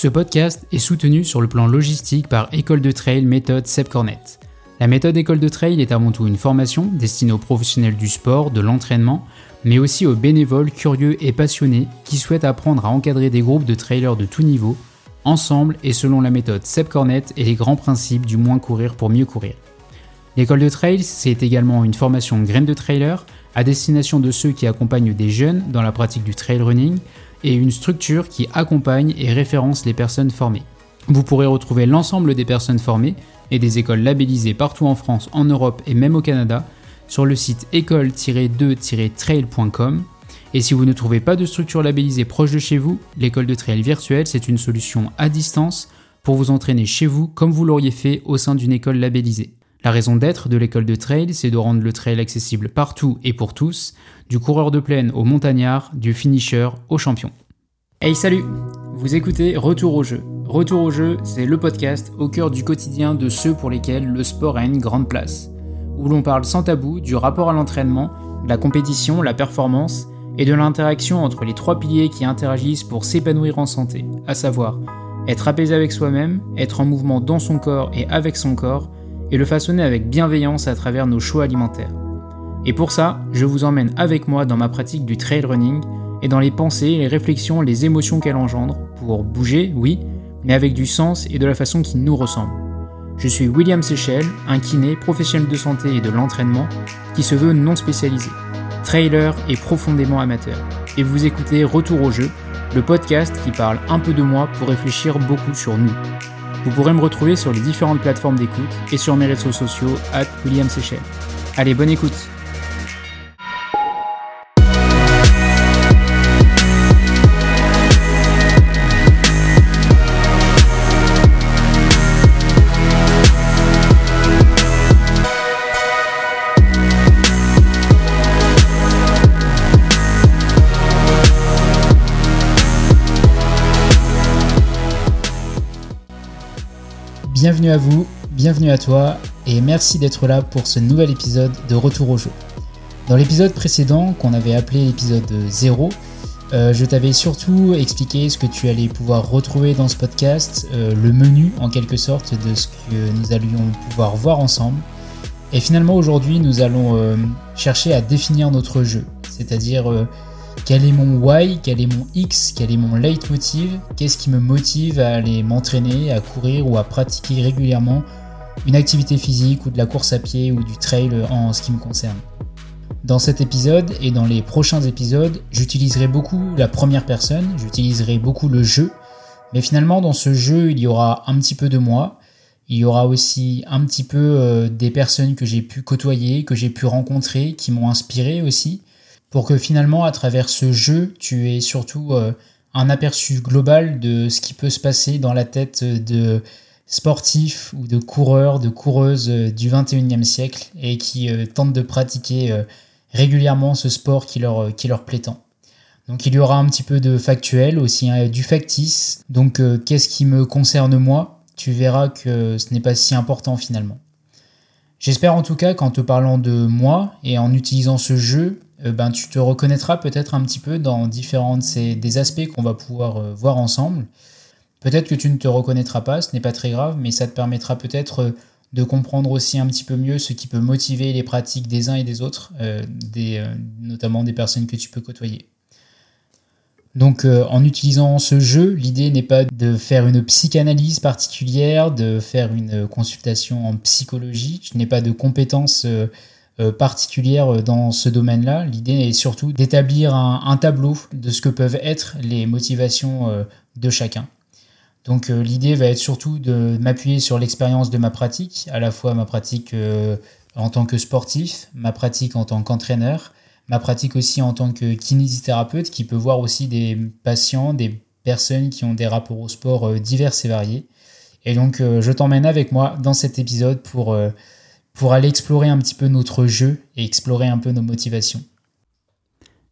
Ce podcast est soutenu sur le plan logistique par École de Trail méthode Seb Cornet. La méthode École de Trail est avant tout une formation destinée aux professionnels du sport, de l'entraînement, mais aussi aux bénévoles curieux et passionnés qui souhaitent apprendre à encadrer des groupes de trailers de tout niveau, ensemble et selon la méthode Seb Cornet et les grands principes du moins courir pour mieux courir. L'école de trail, c'est également une formation graine de trailer à destination de ceux qui accompagnent des jeunes dans la pratique du trail running et une structure qui accompagne et référence les personnes formées. Vous pourrez retrouver l'ensemble des personnes formées et des écoles labellisées partout en France, en Europe et même au Canada sur le site école-2-trail.com. Et si vous ne trouvez pas de structure labellisée proche de chez vous, l'école de trail virtuelle, c'est une solution à distance pour vous entraîner chez vous comme vous l'auriez fait au sein d'une école labellisée. La raison d'être de l'école de trail, c'est de rendre le trail accessible partout et pour tous, du coureur de plaine au montagnard, du finisher au champion. Hey salut Vous écoutez Retour au jeu. Retour au jeu, c'est le podcast au cœur du quotidien de ceux pour lesquels le sport a une grande place, où l'on parle sans tabou du rapport à l'entraînement, la compétition, la performance et de l'interaction entre les trois piliers qui interagissent pour s'épanouir en santé, à savoir être apaisé avec soi-même, être en mouvement dans son corps et avec son corps, et le façonner avec bienveillance à travers nos choix alimentaires. Et pour ça, je vous emmène avec moi dans ma pratique du trail running et dans les pensées, les réflexions, les émotions qu'elle engendre, pour bouger, oui, mais avec du sens et de la façon qui nous ressemble. Je suis William Seychelles, un kiné, professionnel de santé et de l'entraînement, qui se veut non spécialisé, trailer et profondément amateur. Et vous écoutez Retour au jeu, le podcast qui parle un peu de moi pour réfléchir beaucoup sur nous. Vous pourrez me retrouver sur les différentes plateformes d'écoute et sur mes réseaux sociaux, at William Seychelles. Allez, bonne écoute Bienvenue à vous, bienvenue à toi et merci d'être là pour ce nouvel épisode de Retour au jeu. Dans l'épisode précédent qu'on avait appelé l'épisode 0, euh, je t'avais surtout expliqué ce que tu allais pouvoir retrouver dans ce podcast, euh, le menu en quelque sorte de ce que nous allions pouvoir voir ensemble. Et finalement aujourd'hui nous allons euh, chercher à définir notre jeu, c'est-à-dire quel est mon why, quel est mon X, quel est mon leitmotiv, qu'est-ce qui me motive à aller m'entraîner, à courir ou à pratiquer régulièrement une activité physique ou de la course à pied ou du trail en ce qui me concerne? Dans cet épisode et dans les prochains épisodes, j'utiliserai beaucoup la première personne, j'utiliserai beaucoup le jeu, mais finalement dans ce jeu il y aura un petit peu de moi, il y aura aussi un petit peu euh, des personnes que j'ai pu côtoyer, que j'ai pu rencontrer, qui m'ont inspiré aussi, pour que finalement, à travers ce jeu, tu aies surtout euh, un aperçu global de ce qui peut se passer dans la tête de sportifs ou de coureurs, de coureuses euh, du 21e siècle et qui euh, tentent de pratiquer régulièrement ce sport qui leur, qui leur plaît tant. Donc il y aura un petit peu de factuel, aussi hein, du factice. Donc qu'est-ce qui me concerne moi? Tu verras que ce n'est pas si important finalement. J'espère en tout cas qu'en te parlant de moi et en utilisant ce jeu, ben, tu te reconnaîtras peut-être un petit peu dans différents des aspects qu'on va pouvoir euh, voir ensemble. Peut-être que tu ne te reconnaîtras pas, ce n'est pas très grave, mais ça te permettra peut-être euh, de comprendre aussi un petit peu mieux ce qui peut motiver les pratiques des uns et des autres, des, notamment des personnes que tu peux côtoyer. Donc en utilisant ce jeu, l'idée n'est pas de faire une psychanalyse particulière, de faire une consultation en psychologie, je n'ai pas de compétences euh, particulière euh, dans ce domaine-là. L'idée est surtout d'établir un, tableau de ce que peuvent être les motivations euh, de chacun. Donc l'idée va être surtout de m'appuyer sur l'expérience de ma pratique, à la fois ma pratique en tant que sportif, ma pratique en tant qu'entraîneur, ma pratique aussi en tant que kinésithérapeute qui peut voir aussi des patients, des personnes qui ont des rapports au sport divers et variés. Et donc je t'emmène avec moi dans cet épisode pour pour aller explorer un petit peu notre jeu et explorer un peu nos motivations.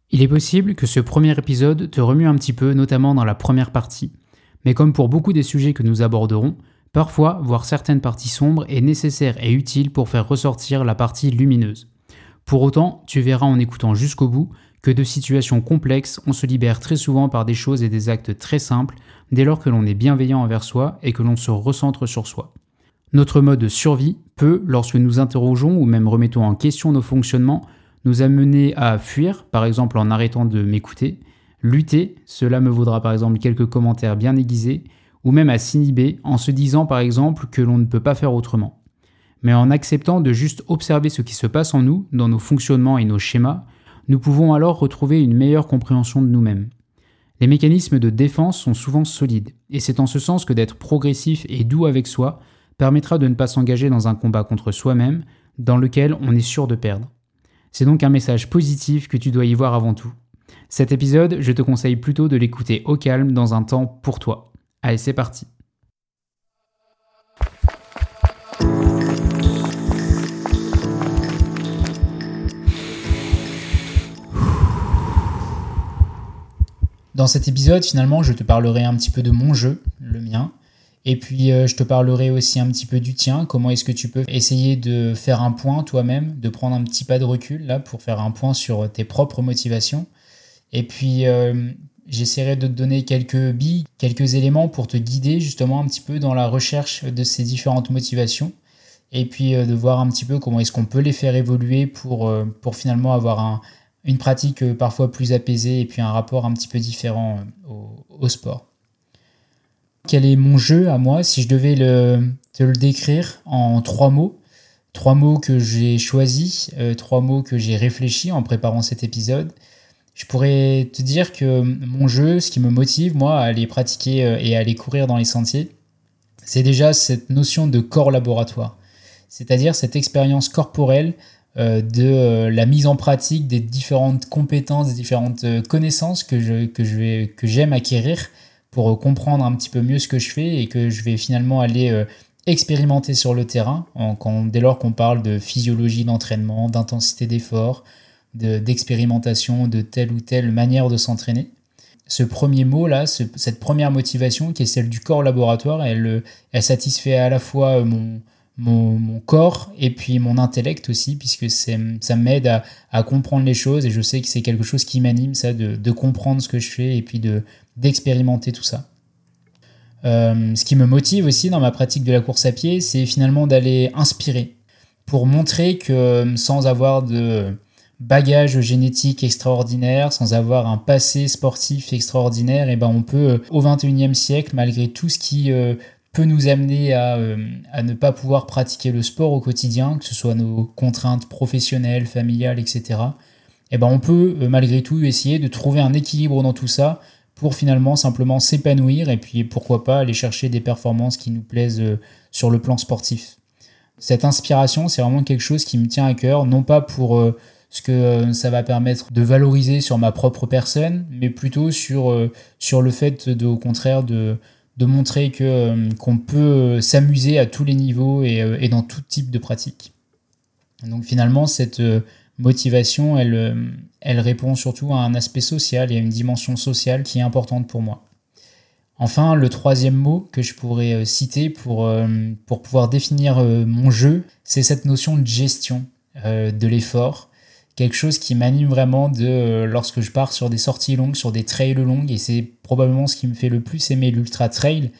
Il est possible que ce premier épisode te remue un petit peu, notamment dans la première partie. Mais comme pour beaucoup des sujets que nous aborderons, parfois voir certaines parties sombres est nécessaire et utile pour faire ressortir la partie lumineuse. Pour autant, tu verras en écoutant jusqu'au bout que de situations complexes, on se libère très souvent par des choses et des actes très simples dès lors que l'on est bienveillant envers soi et que l'on se recentre sur soi. Notre mode survie peut, lorsque nous interrogeons ou même remettons en question nos fonctionnements, nous amener à fuir, par exemple en arrêtant de m'écouter, lutter, cela me vaudra par exemple quelques commentaires bien aiguisés, ou même à s'inhiber en se disant par exemple que l'on ne peut pas faire autrement. Mais en acceptant de juste observer ce qui se passe en nous, dans nos fonctionnements et nos schémas, nous pouvons alors retrouver une meilleure compréhension de nous-mêmes. Les mécanismes de défense sont souvent solides, et c'est en ce sens que d'être progressif et doux avec soi permettra de ne pas s'engager dans un combat contre soi-même dans lequel on est sûr de perdre. C'est donc un message positif que tu dois y voir avant tout. Cet épisode, je te conseille plutôt de l'écouter au calme dans un temps pour toi. Allez, c'est parti. Dans cet épisode, finalement, je te parlerai un petit peu de mon jeu, le mien, et puis euh, je te parlerai aussi un petit peu du tien, comment est-ce que tu peux essayer de faire un point toi-même, de prendre un petit pas de recul là pour faire un point sur tes propres motivations. Et puis euh, j'essaierai de te donner quelques billes, quelques éléments pour te guider justement un petit peu dans la recherche de ces différentes motivations. Et puis euh, de voir un petit peu comment est-ce qu'on peut les faire évoluer pour, finalement avoir un, une pratique parfois plus apaisée et puis un rapport un petit peu différent au, sport. Quel est mon jeu à moi si je devais le, te le décrire en trois mots Trois mots que j'ai choisis, euh, trois mots que j'ai réfléchi en préparant cet épisode. Je pourrais te dire que mon jeu, ce qui me motive, moi, à aller pratiquer et à aller courir dans les sentiers, c'est déjà cette notion de corps laboratoire. C'est-à-dire cette expérience corporelle euh, de euh, la mise en pratique des différentes compétences, des différentes euh, connaissances que que que j'aime acquérir pour comprendre un petit peu mieux ce que je fais et que je vais finalement aller expérimenter sur le terrain quand, dès lors qu'on parle de physiologie d'entraînement, d'intensité d'effort, d'expérimentation de, telle ou telle manière de s'entraîner. Ce premier mot-là, cette première motivation qui est celle du corps laboratoire, elle, elle satisfait à la fois mon, corps et puis mon intellect aussi, puisque ça m'aide à, comprendre les choses et je sais que c'est quelque chose qui m'anime, ça, de, comprendre ce que je fais et puis d'expérimenter tout ça. Euh, ce qui me motive aussi dans ma pratique de la course à pied, c'est finalement d'aller inspirer pour montrer que sans avoir de bagage génétique extraordinaire, sans avoir un passé sportif extraordinaire, et eh ben on peut au 21e siècle, malgré tout ce qui euh, peut nous amener euh, à, ne pas pouvoir pratiquer le sport au quotidien, que ce soit nos contraintes professionnelles, familiales, etc., eh ben on peut euh, malgré tout essayer de trouver un équilibre dans tout ça pour finalement simplement s'épanouir et puis pourquoi pas aller chercher des performances qui nous plaisent euh, sur le plan sportif. Cette inspiration, c'est vraiment quelque chose qui me tient à cœur, non pas pour ce que ça va permettre de valoriser sur ma propre personne, mais plutôt sur, sur le fait de, au contraire de, de montrer que euh, qu'on peut euh, s'amuser à tous les niveaux euh, et, dans tout type de pratique. Donc finalement, cette motivation, elle, elle répond surtout à un aspect social et à une dimension sociale qui est importante pour moi. Enfin, le troisième mot que je pourrais citer pour, pour pouvoir définir mon jeu, c'est cette notion de gestion de l'effort quelque chose qui m'anime vraiment de euh, lorsque je pars sur des sorties longues, sur des trails longues, et c'est probablement ce qui me fait le plus aimer l'ultra trail,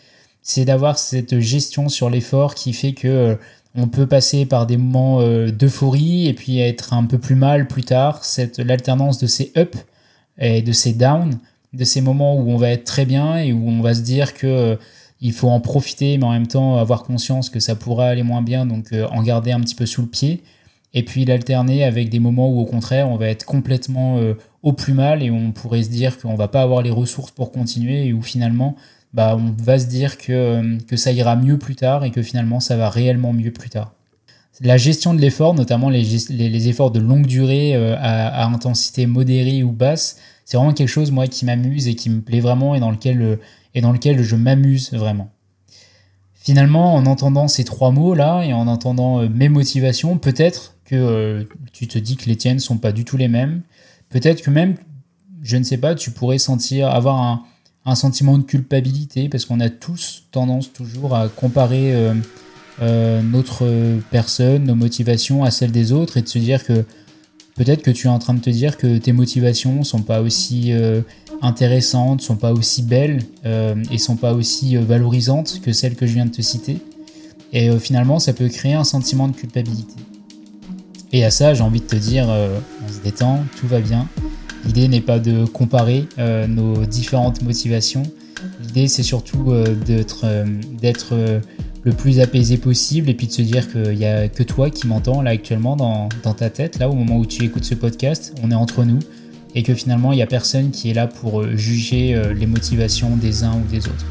c'est d'avoir cette gestion sur l'effort qui fait que euh, on peut passer par des moments euh, d'euphorie et puis être un peu plus mal plus tard, cette l'alternance de ces ups et de ces downs, de ces moments où on va être très bien et où on va se dire que il faut en profiter, mais en même temps avoir conscience que ça pourra aller moins bien, donc en garder un petit peu sous le pied. Et puis l'alterner avec des moments où au contraire on va être complètement euh, au plus mal et on pourrait se dire qu'on va pas avoir les ressources pour continuer et où finalement bah, on va se dire que, euh, que ça ira mieux plus tard et que finalement ça va réellement mieux plus tard. La gestion de l'effort, notamment les, efforts de longue durée euh, à, intensité modérée ou basse, c'est vraiment quelque chose moi qui m'amuse et qui me plaît vraiment et dans lequel, et dans lequel je m'amuse vraiment. Finalement, en entendant ces trois mots-là et en entendant mes motivations, peut-être que euh, tu te dis que les tiennes sont pas du tout les mêmes. Peut-être que même, je ne sais pas, tu pourrais sentir, avoir un, un sentiment de culpabilité parce qu'on a tous tendance toujours à comparer euh, euh, notre personne, nos motivations à celles des autres et de se dire que peut-être que tu es en train de te dire que tes motivations sont pas aussi intéressantes, sont pas aussi belles et sont pas aussi valorisantes que celles que je viens de te citer. Et finalement, ça peut créer un sentiment de culpabilité. Et à ça, j'ai envie de te dire, on se détend, tout va bien. L'idée n'est pas de comparer nos différentes motivations. L'idée, c'est surtout d'être le plus apaisé possible et puis de se dire qu'il n'y a que toi qui m'entends là actuellement dans, ta tête, là au moment où tu écoutes ce podcast, on est entre nous et que finalement il n'y a personne qui est là pour euh, juger euh, les motivations des uns ou des autres.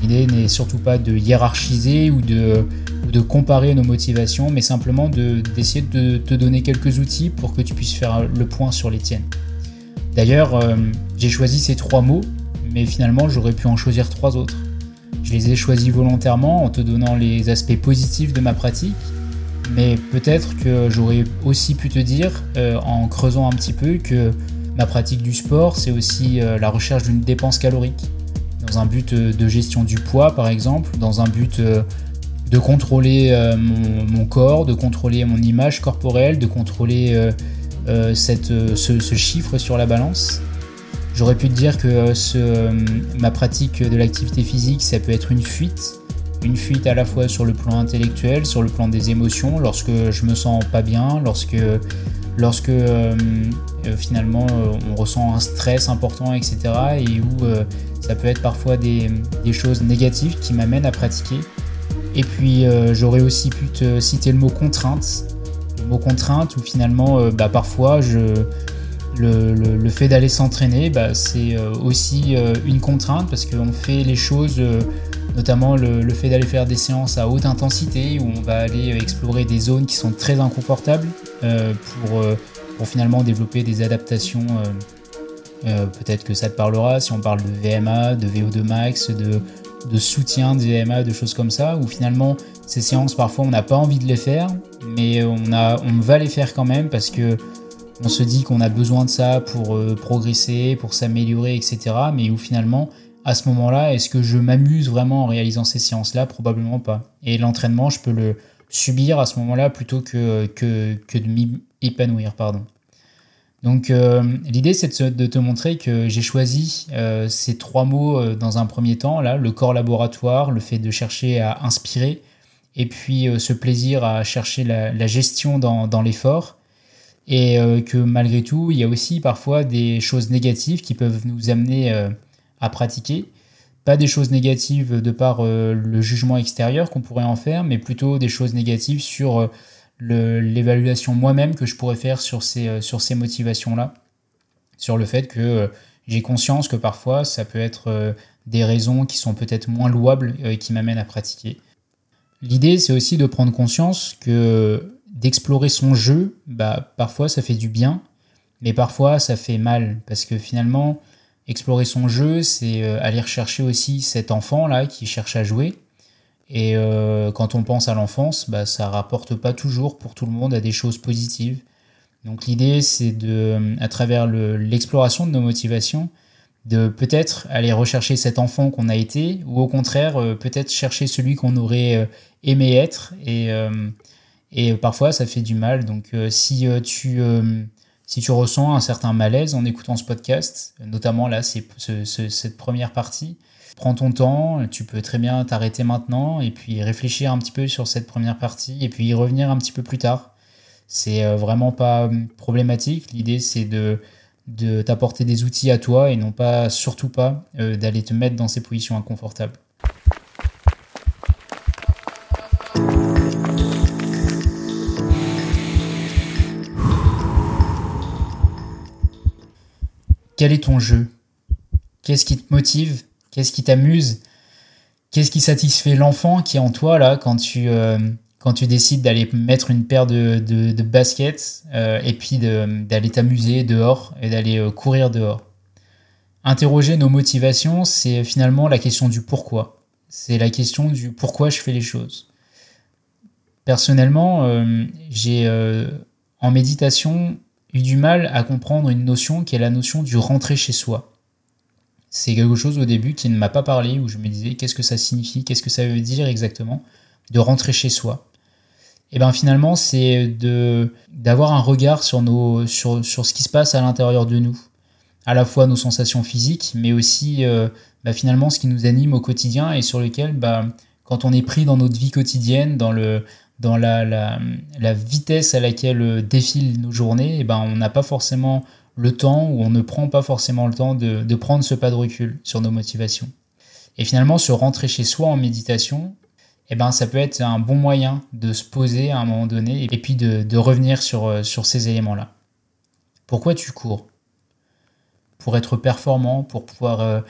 L'idée n'est surtout pas de hiérarchiser ou de comparer nos motivations, mais simplement d'essayer de, te donner quelques outils pour que tu puisses faire le point sur les tiennes. D'ailleurs, euh, j'ai choisi ces trois mots, mais finalement j'aurais pu en choisir trois autres. Je les ai choisis volontairement en te donnant les aspects positifs de ma pratique, mais peut-être que j'aurais aussi pu te dire, euh, en creusant un petit peu, que ma pratique du sport, c'est aussi euh, la recherche d'une dépense calorique, dans un but de gestion du poids par exemple, dans un but de contrôler mon, corps, de contrôler mon image corporelle, de contrôler cette, ce chiffre sur la balance. J'aurais pu te dire que euh, euh, ma pratique de l'activité physique, ça peut être une fuite. Une fuite à la fois sur le plan intellectuel, sur le plan des émotions, lorsque je me sens pas bien, lorsque, lorsque euh, finalement on ressent un stress important, etc. Et où ça peut être parfois des, des choses négatives qui m'amènent à pratiquer. Et puis j'aurais aussi pu te citer le mot contrainte. Le mot contrainte où finalement bah, parfois je le, fait d'aller s'entraîner, bah, c'est euh, aussi euh, une contrainte parce qu'on fait les choses, euh, notamment le, fait d'aller faire des séances à haute intensité où on va aller explorer des zones qui sont très inconfortables pour, pour finalement développer des adaptations. Peut-être que ça te parlera si on parle de VMA, de VO2 max, de, de soutien de VMA, de choses comme ça, où finalement ces séances parfois on n'a pas envie de les faire, mais on, a, on va les faire quand même parce que on se dit qu'on a besoin de ça pour euh, progresser, pour s'améliorer, etc. Mais où finalement, à ce moment-là, est-ce que je m'amuse vraiment en réalisant ces séances-là Probablement pas. Et l'entraînement, je peux le subir à ce moment-là plutôt que, que, que de m'y épanouir. Pardon. Donc euh, l'idée, c'est de, te montrer que j'ai choisi euh, ces trois mots dans un premier temps, là, le corps laboratoire, le fait de chercher à inspirer, et puis ce plaisir à chercher la, gestion dans, dans l'effort et euh, que malgré tout, il y a aussi parfois des choses négatives qui peuvent nous amener euh, à pratiquer. Pas des choses négatives de par euh, le jugement extérieur qu'on pourrait en faire, mais plutôt des choses négatives sur l'évaluation moi-même que je pourrais faire sur ces, sur ces motivations-là. Sur le fait que j'ai conscience que parfois ça peut être des raisons qui sont peut-être moins louables et qui m'amènent à pratiquer. L'idée, c'est aussi de prendre conscience que d'explorer son jeu, bah, parfois ça fait du bien, mais parfois ça fait mal, parce que finalement, explorer son jeu, c'est euh, aller rechercher aussi cet enfant-là qui cherche à jouer. Et euh, quand on pense à l'enfance, bah, ça rapporte pas toujours pour tout le monde à des choses positives. Donc l'idée, c'est de, à travers l'exploration de nos motivations, de peut-être aller rechercher cet enfant qu'on a été, ou au contraire, euh, peut-être chercher celui qu'on aurait aimé être, et, et parfois, ça fait du mal. Donc, euh, si, euh, tu, euh, si tu ressens un certain malaise en écoutant ce podcast, notamment là, c'est cette première partie, prends ton temps. Tu peux très bien t'arrêter maintenant et puis réfléchir un petit peu sur cette première partie et puis y revenir un petit peu plus tard. C'est vraiment pas problématique. L'idée, c'est de de t'apporter des outils à toi et non pas, surtout pas, d'aller te mettre dans ces positions inconfortables. Quel est ton jeu? Qu'est-ce qui te motive? Qu'est-ce qui t'amuse? Qu'est-ce qui satisfait l'enfant qui est en toi là quand tu, euh, quand tu décides d'aller mettre une paire de, de, baskets euh, et puis d'aller t'amuser dehors et d'aller euh, courir dehors? Interroger nos motivations, c'est finalement la question du pourquoi. C'est la question du pourquoi je fais les choses. Personnellement, j'ai en méditation eu du mal à comprendre une notion qui est la notion du rentrer chez soi. C'est quelque chose au début qui ne m'a pas parlé, où je me disais qu'est-ce que ça signifie, qu'est-ce que ça veut dire exactement, de rentrer chez soi? Et bien finalement, c'est d'avoir un regard sur, ce qui se passe à l'intérieur de nous. à la fois nos sensations physiques, mais aussi bah, finalement ce qui nous anime au quotidien et sur lequel, bah, quand on est pris dans notre vie quotidienne, dans, le, dans la, la, vitesse à laquelle défilent nos journées, et eh ben, on n'a pas forcément le temps ou on ne prend pas forcément le temps de, prendre ce pas de recul sur nos motivations. Et finalement, se rentrer chez soi en méditation, eh ben, ça peut être un bon moyen de se poser à un moment donné et puis de, revenir sur, sur ces éléments-là. Pourquoi tu cours? Pour être performant, pour pouvoir euh,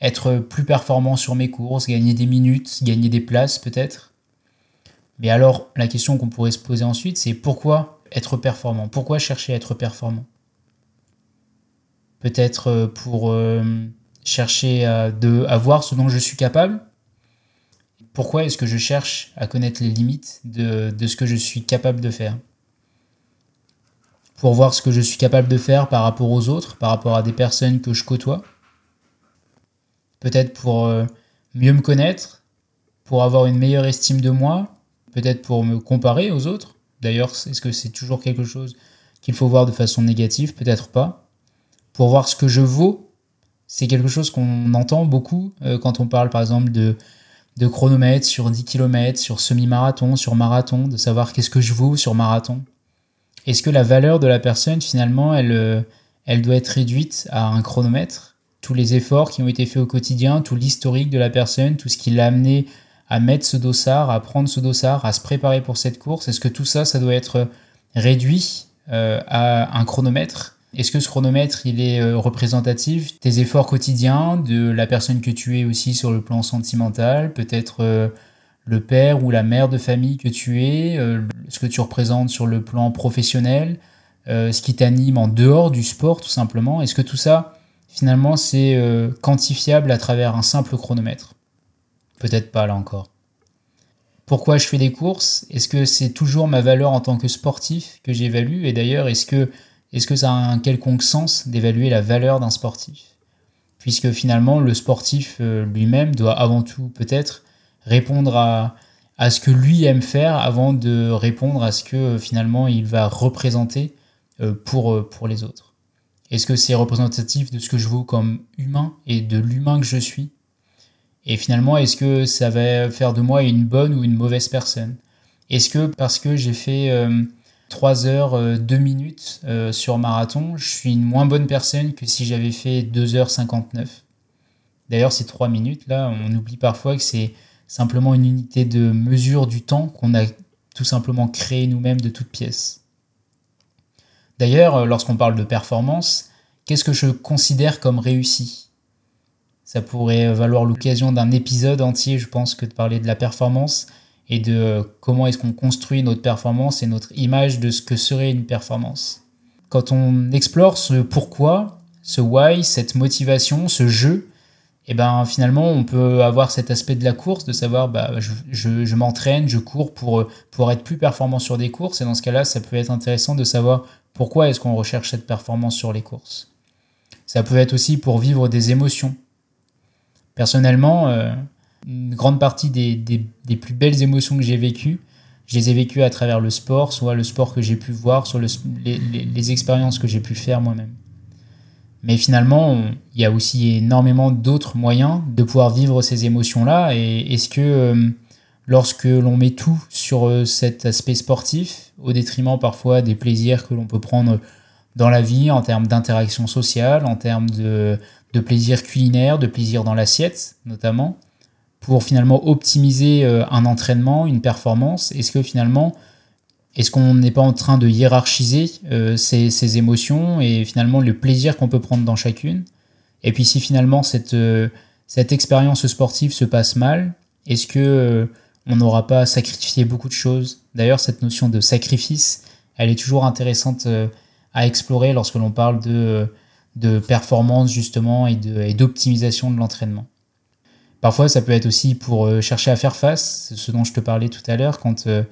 être plus performant sur mes courses, gagner des minutes, gagner des places peut-être? Mais alors, la question qu'on pourrait se poser ensuite, c'est pourquoi être performant? Pourquoi chercher à être performant? Peut-être euh, pour euh, chercher à, de, voir ce dont je suis capable. Pourquoi est-ce que je cherche à connaître les limites de, de ce que je suis capable de faire? Pour voir ce que je suis capable de faire par rapport aux autres, par rapport à des personnes que je côtoie. Peut-être pour euh, mieux me connaître, pour avoir une meilleure estime de moi, peut-être pour me comparer aux autres. D'ailleurs, est-ce que c'est toujours quelque chose qu'il faut voir de façon négative? Peut-être pas. Pour voir ce que je vaux, c'est quelque chose qu'on entend beaucoup euh, quand on parle par exemple de, de chronomètre sur 10 km, sur semi-marathon, sur marathon, de savoir qu'est-ce que je vaux sur marathon. Est-ce que la valeur de la personne, finalement, elle, euh, elle doit être réduite à un chronomètre? Tous les efforts qui ont été faits au quotidien, tout l'historique de la personne, tout ce qui l'a amené à mettre ce dossard, à prendre ce dossard, à se préparer pour cette course? Est-ce que tout ça, ça doit être réduit euh, à un chronomètre? Est-ce que ce chronomètre, il est euh, représentatif des efforts quotidiens, de la personne que tu es aussi sur le plan sentimental, peut-être euh, le père ou la mère de famille que tu es, ce que tu représentes sur le plan professionnel, ce qui t'anime en dehors du sport tout simplement? Est-ce que tout ça, finalement, c'est euh, quantifiable à travers un simple chronomètre? Peut-être pas là encore. Pourquoi je fais des courses? Est-ce que c'est toujours ma valeur en tant que sportif que j'évalue? Et d'ailleurs, est-ce que, ça a un quelconque sens d'évaluer la valeur d'un sportif? Puisque finalement, le sportif euh, lui-même doit avant tout peut-être répondre à, ce que lui aime faire avant de répondre à ce que finalement il va représenter euh, pour, pour les autres. Est-ce que c'est représentatif de ce que je vaux comme humain et de l'humain que je suis? Et finalement, est-ce que ça va faire de moi une bonne ou une mauvaise personne? Est-ce que parce que j'ai fait 3 euh, heures 2 euh, minutes euh, sur marathon, je suis une moins bonne personne que si j'avais fait 2 heures 59 D'ailleurs, ces 3 minutes, là, on oublie parfois que c'est simplement une unité de mesure du temps qu'on a tout simplement créé nous-mêmes de toutes pièces. D'ailleurs, lorsqu'on parle de performance, qu'est-ce que je considère comme réussi? Ça pourrait valoir l'occasion d'un épisode entier, je pense, que de parler de la performance et de euh, comment est-ce qu'on construit notre performance et notre image de ce que serait une performance. Quand on explore ce pourquoi, ce why, cette motivation, ce jeu, et eh ben finalement on peut avoir cet aspect de la course, de savoir bah, je, m'entraîne, je cours pour, pour être plus performant sur des courses, et dans ce cas-là ça peut être intéressant de savoir pourquoi est-ce qu'on recherche cette performance sur les courses Ça peut être aussi pour vivre des émotions. Personnellement, euh, une grande partie des, des, plus belles émotions que j'ai vécues, je les ai vécues à travers le sport, soit le sport que j'ai pu voir, soit les, les, expériences que j'ai pu faire moi-même. Mais finalement, il y a aussi énormément d'autres moyens de pouvoir vivre ces émotions-là. Et est-ce que euh, lorsque l'on met tout sur euh, cet aspect sportif, au détriment parfois des plaisirs que l'on peut prendre dans la vie en termes d'interaction sociale, en termes de, de plaisir culinaire, de plaisir dans l'assiette notamment, pour finalement optimiser euh, un entraînement, une performance Est-ce que finalement, est-ce qu'on n'est pas en train de hiérarchiser euh, ces, émotions et finalement le plaisir qu'on peut prendre dans chacune? Et puis si finalement cette, cette expérience sportive se passe mal, est-ce que on n'aura pas sacrifié beaucoup de choses? D'ailleurs, cette notion de sacrifice, elle est toujours intéressante euh, à explorer lorsque l'on parle de, de performance justement et d'optimisation de, l'entraînement. Parfois, ça peut être aussi pour euh, chercher à faire face, ce dont je te parlais tout à l'heure, quand euh,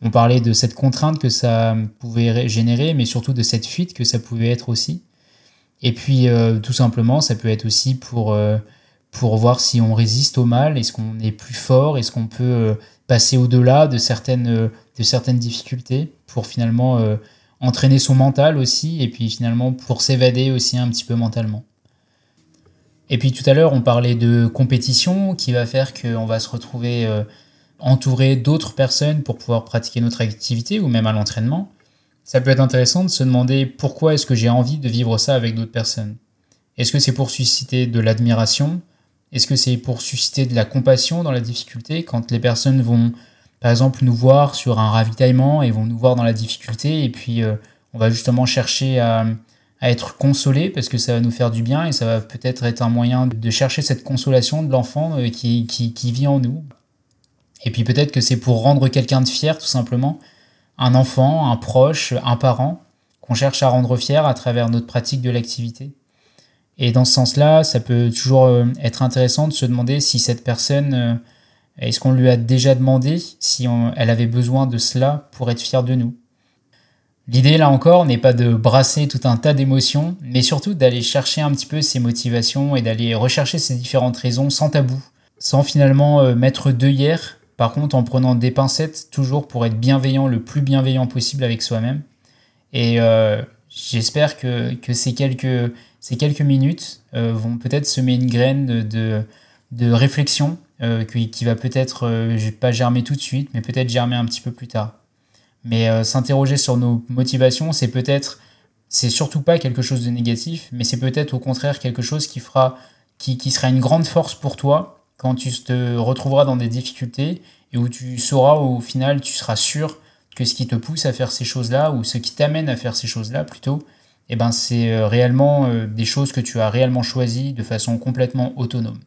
on parlait de cette contrainte que ça pouvait générer, mais surtout de cette fuite que ça pouvait être aussi. Et puis, tout simplement, ça peut être aussi pour pour voir si on résiste au mal, est-ce qu'on est plus fort, est-ce qu'on peut euh, passer au-delà de certaines, euh, de certaines difficultés pour finalement euh, entraîner son mental aussi, et puis finalement pour s'évader aussi un petit peu mentalement. Et puis tout à l'heure, on parlait de compétition qui va faire qu'on va se retrouver euh, entouré d'autres personnes pour pouvoir pratiquer notre activité ou même à l'entraînement. Ça peut être intéressant de se demander pourquoi est-ce que j'ai envie de vivre ça avec d'autres personnes. Est-ce que c'est pour susciter de l'admiration? Est-ce que c'est pour susciter de la compassion dans la difficulté quand les personnes vont, par exemple, nous voir sur un ravitaillement et vont nous voir dans la difficulté et puis euh, on va justement chercher à, être consolé parce que ça va nous faire du bien et ça va peut-être être un moyen de chercher cette consolation de l'enfant euh, qui, qui, qui, vit en nous. Et puis peut-être que c'est pour rendre quelqu'un de fier tout simplement, un enfant, un proche, un parent, qu'on cherche à rendre fier à travers notre pratique de l'activité. Et dans ce sens-là, ça peut toujours euh, être intéressant de se demander si cette personne, est-ce qu'on lui a déjà demandé si elle avait besoin de cela pour être fière de nous? L'idée, là encore, n'est pas de brasser tout un tas d'émotions, mais surtout d'aller chercher un petit peu ses motivations et d'aller rechercher ces différentes raisons sans tabou, sans finalement euh, mettre d'œillères, par contre en prenant des pincettes, toujours pour être bienveillant, le plus bienveillant possible avec soi-même. Et euh, j'espère que, ces, quelques, minutes euh, vont peut-être semer une graine de, réflexion qui, qui, va peut-être pas germer tout de suite, mais peut-être germer un petit peu plus tard. Mais euh, s'interroger sur nos motivations, c'est peut-être, c'est surtout pas quelque chose de négatif, mais c'est peut-être au contraire quelque chose qui fera, qui, qui sera une grande force pour toi quand tu te retrouveras dans des difficultés et où tu sauras au final, tu seras sûr que ce qui te pousse à faire ces choses-là ou ce qui t'amène à faire ces choses-là plutôt, eh ben c'est euh, réellement euh, des choses que tu as réellement choisies de façon complètement autonome.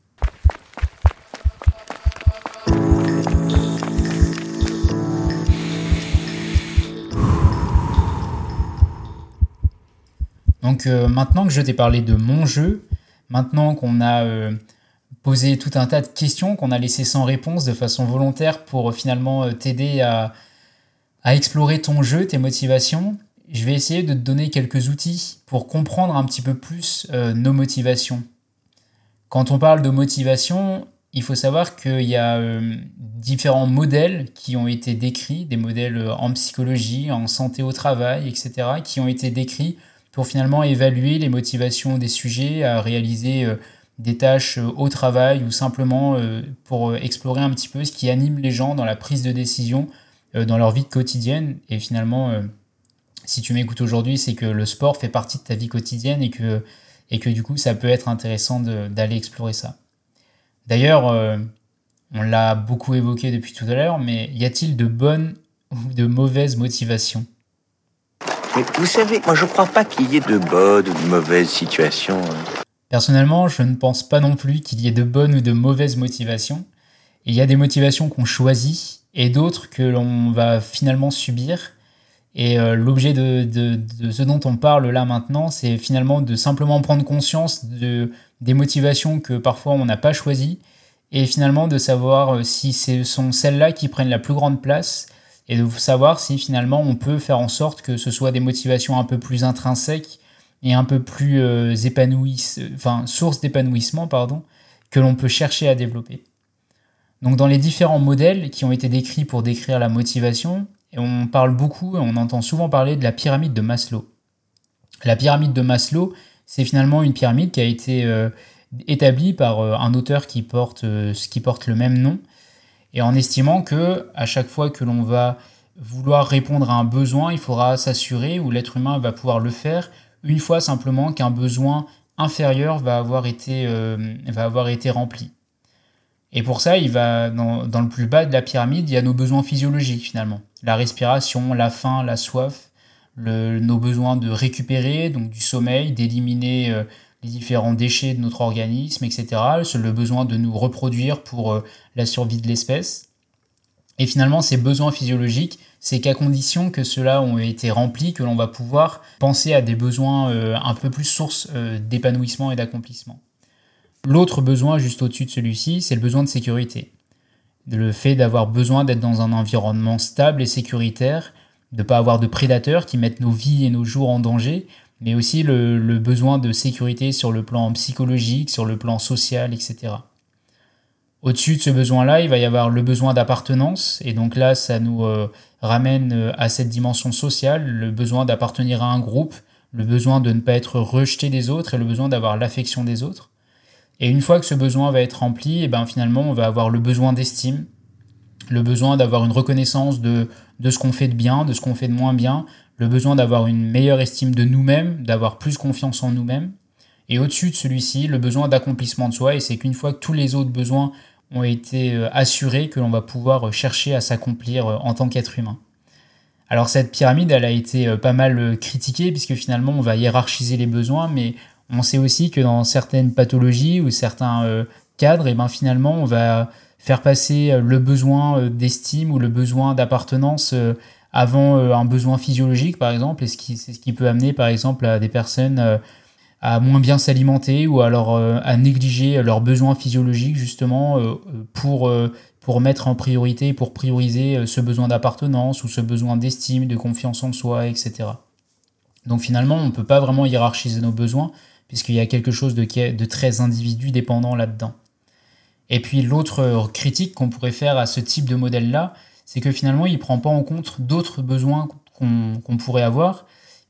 Donc euh, maintenant que je t'ai parlé de mon jeu, maintenant qu'on a euh, posé tout un tas de questions qu'on a laissées sans réponse de façon volontaire pour euh, finalement t'aider à, explorer ton jeu, tes motivations, je vais essayer de te donner quelques outils pour comprendre un petit peu plus nos motivations. Quand on parle de motivation, il faut savoir qu'il y a différents modèles qui ont été décrits, des modèles en psychologie, en santé au travail, etc., qui ont été décrits pour finalement évaluer les motivations des sujets à réaliser euh, des tâches euh, au travail ou simplement euh, pour explorer un petit peu ce qui anime les gens dans la prise de décision dans leur vie quotidienne. Et finalement, si tu m'écoutes aujourd'hui, c'est que le sport fait partie de ta vie quotidienne et que, et que du coup, ça peut être intéressant d'aller explorer ça. D'ailleurs, on l'a beaucoup évoqué depuis tout à l'heure, mais y a-t-il de bonnes ou de mauvaises motivations? Mais vous savez, moi je crois pas qu'il y ait de bonnes ou de mauvaises situations. Hein. Personnellement, je ne pense pas non plus qu'il y ait de bonnes ou de mauvaises motivations. Il y a des motivations qu'on choisit et d'autres que l'on va finalement subir. Et euh, l'objet de, ce dont on parle là maintenant, c'est finalement de simplement prendre conscience de, des motivations que parfois on n'a pas choisies et finalement de savoir euh, si ce sont celles-là qui prennent la plus grande place et de savoir si finalement on peut faire en sorte que ce soit des motivations un peu plus intrinsèques et un peu plus euh, enfin source d'épanouissement pardon, que l'on peut chercher à développer. Donc dans les différents modèles qui ont été décrits pour décrire la motivation, on parle beaucoup et on entend souvent parler de la pyramide de Maslow. La pyramide de Maslow, c'est finalement une pyramide qui a été euh, établie par euh, un auteur euh, qui porte le même nom et en estimant que à chaque fois que l'on va vouloir répondre à un besoin, il faudra s'assurer, ou l'être humain va pouvoir le faire, une fois simplement qu'un besoin inférieur va avoir été, euh, rempli. Et pour ça, il va dans, le plus bas de la pyramide, il y a nos besoins physiologiques finalement. La respiration, la faim, la soif, nos besoins de récupérer, donc du sommeil, d'éliminer euh, les différents déchets de notre organisme, etc. Le besoin de nous reproduire pour euh, la survie de l'espèce. Et finalement, ces besoins physiologiques, c'est qu'à condition que ceux-là ont été remplis, que l'on va pouvoir penser à des besoins euh, un peu plus source euh, d'épanouissement et d'accomplissement. L'autre besoin, juste au-dessus de celui-ci, c'est le besoin de sécurité. Le fait d'avoir besoin d'être dans un environnement stable et sécuritaire, de ne pas avoir de prédateurs qui mettent nos vies et nos jours en danger, mais aussi le, besoin de sécurité sur le plan psychologique, sur le plan social, etc. Au-dessus de ce besoin-là, il va y avoir le besoin d'appartenance, et donc là, ça nous euh, ramène euh, à cette dimension sociale, le besoin d'appartenir à un groupe, le besoin de ne pas être rejeté des autres et le besoin d'avoir l'affection des autres. Et une fois que ce besoin va être rempli, et eh ben finalement on va avoir le besoin d'estime, le besoin d'avoir une reconnaissance de, de ce qu'on fait de bien, de ce qu'on fait de moins bien, le besoin d'avoir une meilleure estime de nous-mêmes, d'avoir plus confiance en nous-mêmes. Et au-dessus de celui-ci, le besoin d'accomplissement de soi. Et c'est qu'une fois que tous les autres besoins ont été euh, assurés, que l'on va pouvoir euh, chercher à s'accomplir euh, en tant qu'être humain. Alors cette pyramide, elle a été pas mal critiquée puisque finalement on va hiérarchiser les besoins, mais on sait aussi que dans certaines pathologies ou certains cadres, et eh ben finalement on va faire passer le besoin d'estime ou le besoin d'appartenance avant un besoin physiologique par exemple, et ce qui, c'est ce qui peut amener par exemple à des personnes à moins bien s'alimenter ou alors euh, à négliger leurs besoins physiologiques justement euh, pour, euh, pour mettre en priorité, pour prioriser ce besoin d'appartenance ou ce besoin d'estime, de confiance en soi, etc. Donc finalement, on ne peut pas vraiment hiérarchiser nos besoins puisqu'il y a quelque chose de, de très individu dépendant là-dedans. Et puis l'autre critique qu'on pourrait faire à ce type de modèle-là, c'est que finalement, il ne prend pas en compte d'autres besoins qu'on pourrait avoir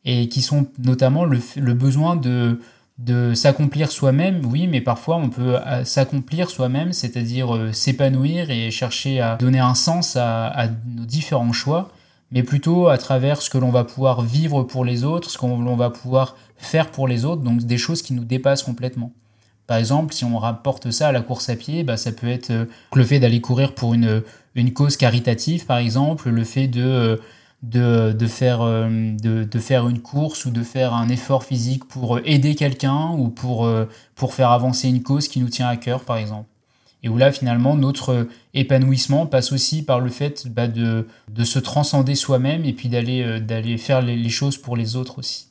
et qui sont notamment le, besoin de, de s'accomplir soi-même, oui, mais parfois on peut euh, s'accomplir soi-même, c'est-à-dire euh, s'épanouir et chercher à donner un sens à, nos différents choix, mais plutôt à travers ce que l'on va pouvoir vivre pour les autres, ce que l'on va pouvoir faire pour les autres, donc des choses qui nous dépassent complètement. Par exemple, si on rapporte ça à la course à pied, bah, ça peut être euh, le fait d'aller courir pour une, une cause caritative, par exemple, le fait de de, de, faire, euh, de, de, faire une course ou de faire un effort physique pour euh, aider quelqu'un ou pour, euh, pour faire avancer une cause qui nous tient à cœur, par exemple. Et où là, finalement, notre épanouissement passe aussi par le fait bah, de, de se transcender soi-même et puis d'aller d'aller faire les choses pour les autres aussi.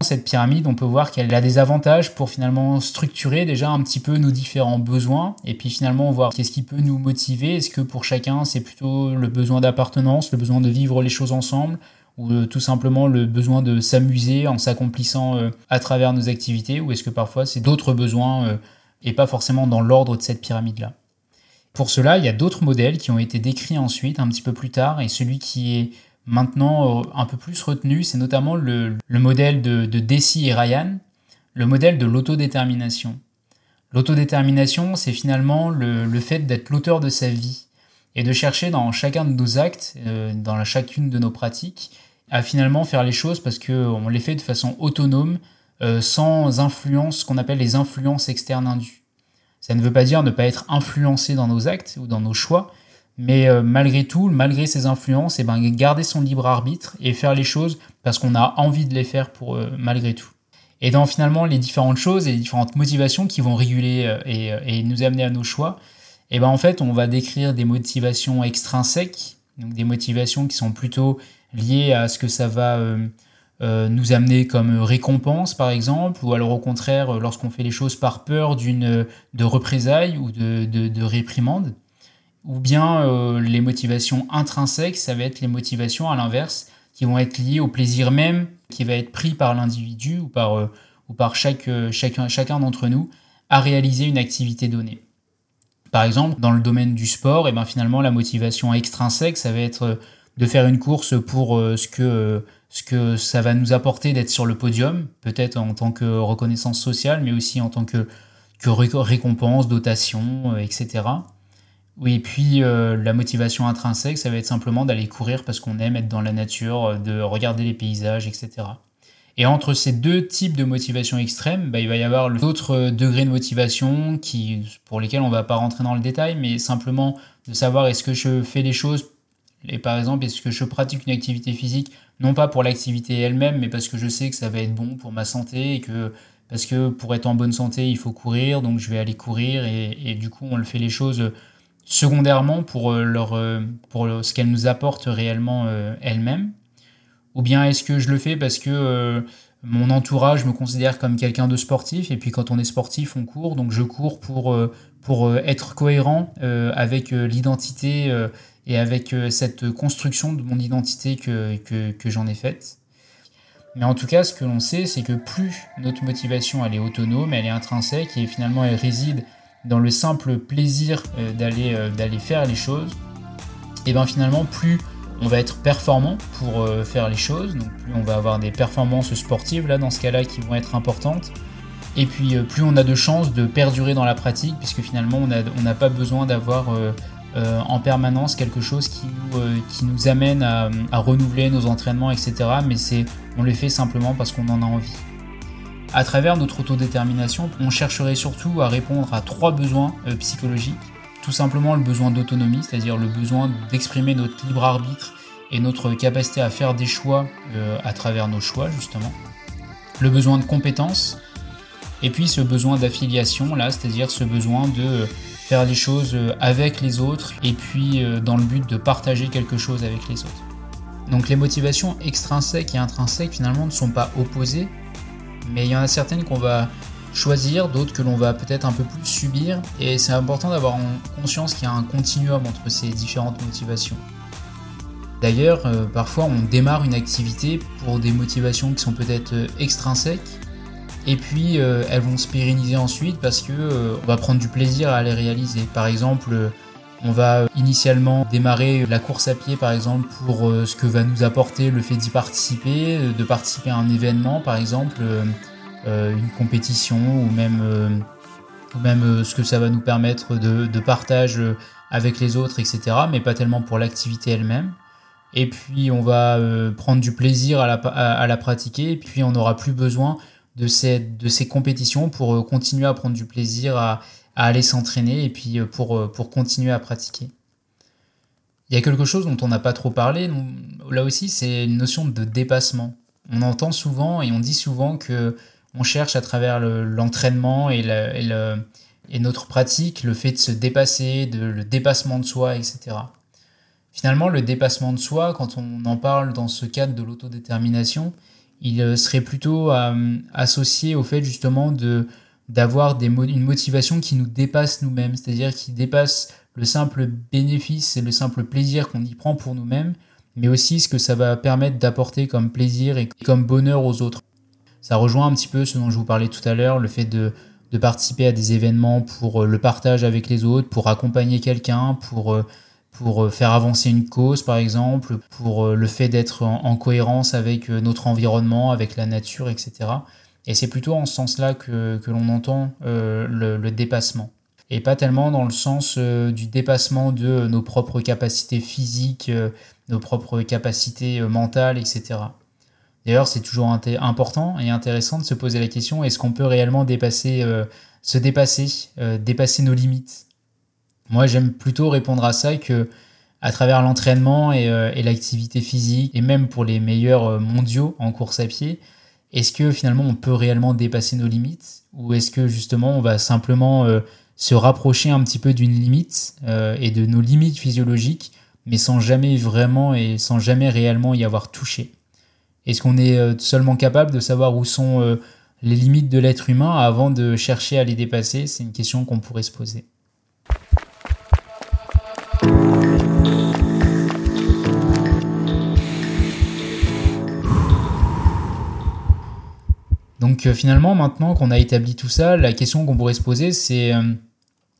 Cette pyramide, on peut voir qu'elle a des avantages pour finalement structurer déjà un petit peu nos différents besoins et puis finalement voir qu'est-ce qui peut nous motiver. Est-ce que pour chacun c'est plutôt le besoin d'appartenance, le besoin de vivre les choses ensemble ou euh, tout simplement le besoin de s'amuser en s'accomplissant euh, à travers nos activités ou est-ce que parfois c'est d'autres besoins euh, et pas forcément dans l'ordre de cette pyramide-là? Pour cela, il y a d'autres modèles qui ont été décrits ensuite, un petit peu plus tard, et celui qui est maintenant euh, un peu plus retenu, c'est notamment le, modèle de, de Deci et Ryan, le modèle de l'autodétermination. L'autodétermination, c'est finalement le, fait d'être l'auteur de sa vie et de chercher dans chacun de nos actes, euh, dans chacune de nos pratiques, à finalement faire les choses parce qu'on les fait de façon autonome, euh, sans influence, ce qu'on appelle les influences externes indues. Ça ne veut pas dire ne pas être influencé dans nos actes ou dans nos choix, mais euh, malgré tout, malgré ces influences, et eh ben, garder son libre arbitre et faire les choses parce qu'on a envie de les faire pour euh, malgré tout. Et dans finalement les différentes choses et les différentes motivations qui vont réguler euh, et, nous amener à nos choix, et eh ben en fait on va décrire des motivations extrinsèques, donc des motivations qui sont plutôt liées à ce que ça va nous amener comme récompense par exemple, ou alors au contraire lorsqu'on fait les choses par peur de représailles ou de, de, de réprimande ou bien euh, les motivations intrinsèques, ça va être les motivations à l'inverse, qui vont être liées au plaisir même qui va être pris par l'individu ou par, euh, ou par chaque, euh, chacun, chacun d'entre nous à réaliser une activité donnée. Par exemple, dans le domaine du sport, et eh ben finalement la motivation extrinsèque, ça va être de faire une course pour ce, que, ce que ça va nous apporter d'être sur le podium, peut-être en tant que reconnaissance sociale, mais aussi en tant que, que récompense, dotation, etc. Oui, et puis euh, la motivation intrinsèque, ça va être simplement d'aller courir parce qu'on aime être dans la nature, euh, de regarder les paysages, etc. Et entre ces deux types de motivation extrême, bah, il va y avoir d'autres degrés de motivation qui, pour lesquels on ne va pas rentrer dans le détail, mais simplement de savoir est-ce que je fais les choses, et par exemple, est-ce que je pratique une activité physique, non pas pour l'activité elle-même, mais parce que je sais que ça va être bon pour ma santé et que parce que pour être en bonne santé, il faut courir, donc je vais aller courir et, et du coup, on le fait les choses secondairement pour, euh, leur, euh, pour ce qu'elles nous apportent réellement euh, elles-mêmes Ou bien est-ce que je le fais parce que mon entourage me considère comme quelqu'un de sportif et puis quand on est sportif on court donc je cours pour, pour être cohérent avec l'identité et avec cette construction de mon identité que, que, que j'en ai faite. Mais en tout cas, ce que l'on sait, c'est que plus notre motivation elle est autonome, elle est intrinsèque et finalement elle réside dans le simple plaisir euh, d'aller euh, d'aller faire les choses, et bien finalement plus on va être performant pour euh, faire les choses, donc plus on va avoir des performances sportives là dans ce cas-là qui vont être importantes, Et puis plus on a de chances de perdurer dans la pratique, puisque finalement on n'a pas besoin d'avoir en permanence quelque chose qui nous, qui nous amène à, renouveler nos entraînements, etc. Mais c'est on le fait simplement parce qu'on en a envie. À travers notre autodétermination, on chercherait surtout à répondre à trois besoins psychologiques tout simplement le besoin d'autonomie, c'est-à-dire le besoin d'exprimer notre libre arbitre et notre capacité à faire des choix euh, à travers nos choix justement. Le besoin de compétence et puis ce besoin d'affiliation là, c'est-à-dire ce besoin de faire les choses avec les autres et puis euh, dans le but de partager quelque chose avec les autres. Donc les motivations extrinsèques et intrinsèques finalement ne sont pas opposées, mais il y en a certaines qu'on va choisir, d'autres que l'on va peut-être un peu plus subir. Et c'est important d'avoir conscience qu'il y a un continuum entre ces différentes motivations. D'ailleurs, euh, parfois on démarre une activité pour des motivations qui sont peut-être euh, extrinsèques, et puis euh, elles vont se pérenniser ensuite parce que on va prendre du plaisir à les réaliser. Par exemple, on va initialement démarrer la course à pied, par exemple, pour ce que va nous apporter le fait d'y participer, de participer à un événement, par exemple euh, une compétition ou même, euh, même euh, ce que ça va nous permettre de, de, partage avec les autres, etc. Mais pas tellement pour l'activité elle-même. Et puis on va prendre du plaisir à la, pratiquer et puis on n'aura plus besoin de ces compétitions pour continuer à prendre du plaisir à, à aller s'entraîner et puis pour, pour continuer à pratiquer. Il y a quelque chose dont on n'a pas trop parlé, là aussi, c'est une notion de dépassement. On entend souvent et on dit souvent que on cherche à travers l'entraînement et, notre pratique le fait de se dépasser, de, le dépassement de soi, etc. Finalement, le dépassement de soi, quand on en parle dans ce cadre de l'autodétermination, il euh, serait plutôt euh, associé au fait justement de d'avoir une motivation qui nous dépasse nous-mêmes, c'est-à-dire qui dépasse le simple bénéfice et le simple plaisir qu'on y prend pour nous-mêmes, mais aussi ce que ça va permettre d'apporter comme plaisir et comme bonheur aux autres. Ça rejoint un petit peu ce dont je vous parlais tout à l'heure, le fait de, participer à des événements pour euh, le partage avec les autres, pour accompagner quelqu'un, pour, euh, pour euh, faire avancer une cause par exemple, pour le fait d'être en, cohérence avec notre environnement, avec la nature, etc. Et c'est plutôt en ce sens-là que, l'on entend le, dépassement. Et pas tellement dans le sens du dépassement de nos propres capacités physiques, nos propres capacités mentales, etc. D'ailleurs, c'est toujours important et intéressant de se poser la question est-ce qu'on peut réellement dépasser, euh, se dépasser, euh, dépasser nos limites? Moi, j'aime plutôt répondre à ça que à travers l'entraînement et, euh, l'activité physique, et même pour les meilleurs mondiaux en course à pied, est-ce que finalement on peut réellement dépasser nos limites Ou est-ce que justement on va simplement se rapprocher un petit peu d'une limite et de nos limites physiologiques, mais sans jamais vraiment et sans jamais réellement y avoir touché? Est-ce qu'on est euh, seulement capable de savoir où sont euh, les limites de l'être humain avant de chercher à les dépasser? C'est une question qu'on pourrait se poser. Donc euh, finalement, maintenant qu'on a établi tout ça, la question qu'on pourrait se poser, c'est,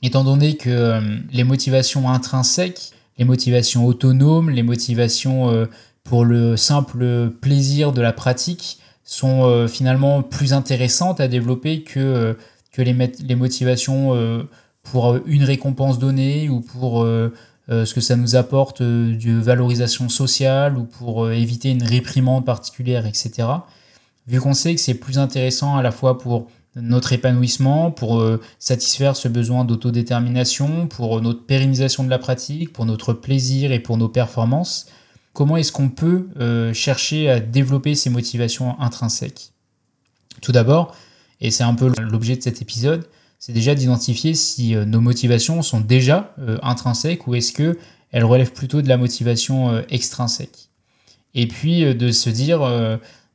étant donné que les motivations intrinsèques, les motivations autonomes, les motivations pour le simple plaisir de la pratique sont euh, finalement plus intéressantes à développer que, euh, que les, les motivations euh, pour une récompense donnée ou pour ce que ça nous apporte de valorisation sociale ou pour éviter une réprimande particulière, etc. Vu qu'on sait que c'est plus intéressant à la fois pour notre épanouissement, pour satisfaire ce besoin d'autodétermination, pour notre pérennisation de la pratique, pour notre plaisir et pour nos performances, comment est-ce qu'on peut euh, chercher à développer ces motivations intrinsèques? Tout d'abord, et c'est un peu l'objet de cet épisode, c'est déjà d'identifier si euh, nos motivations sont déjà euh, intrinsèques ou est-ce que elles relèvent plutôt de la motivation extrinsèque. Et puis de se dire,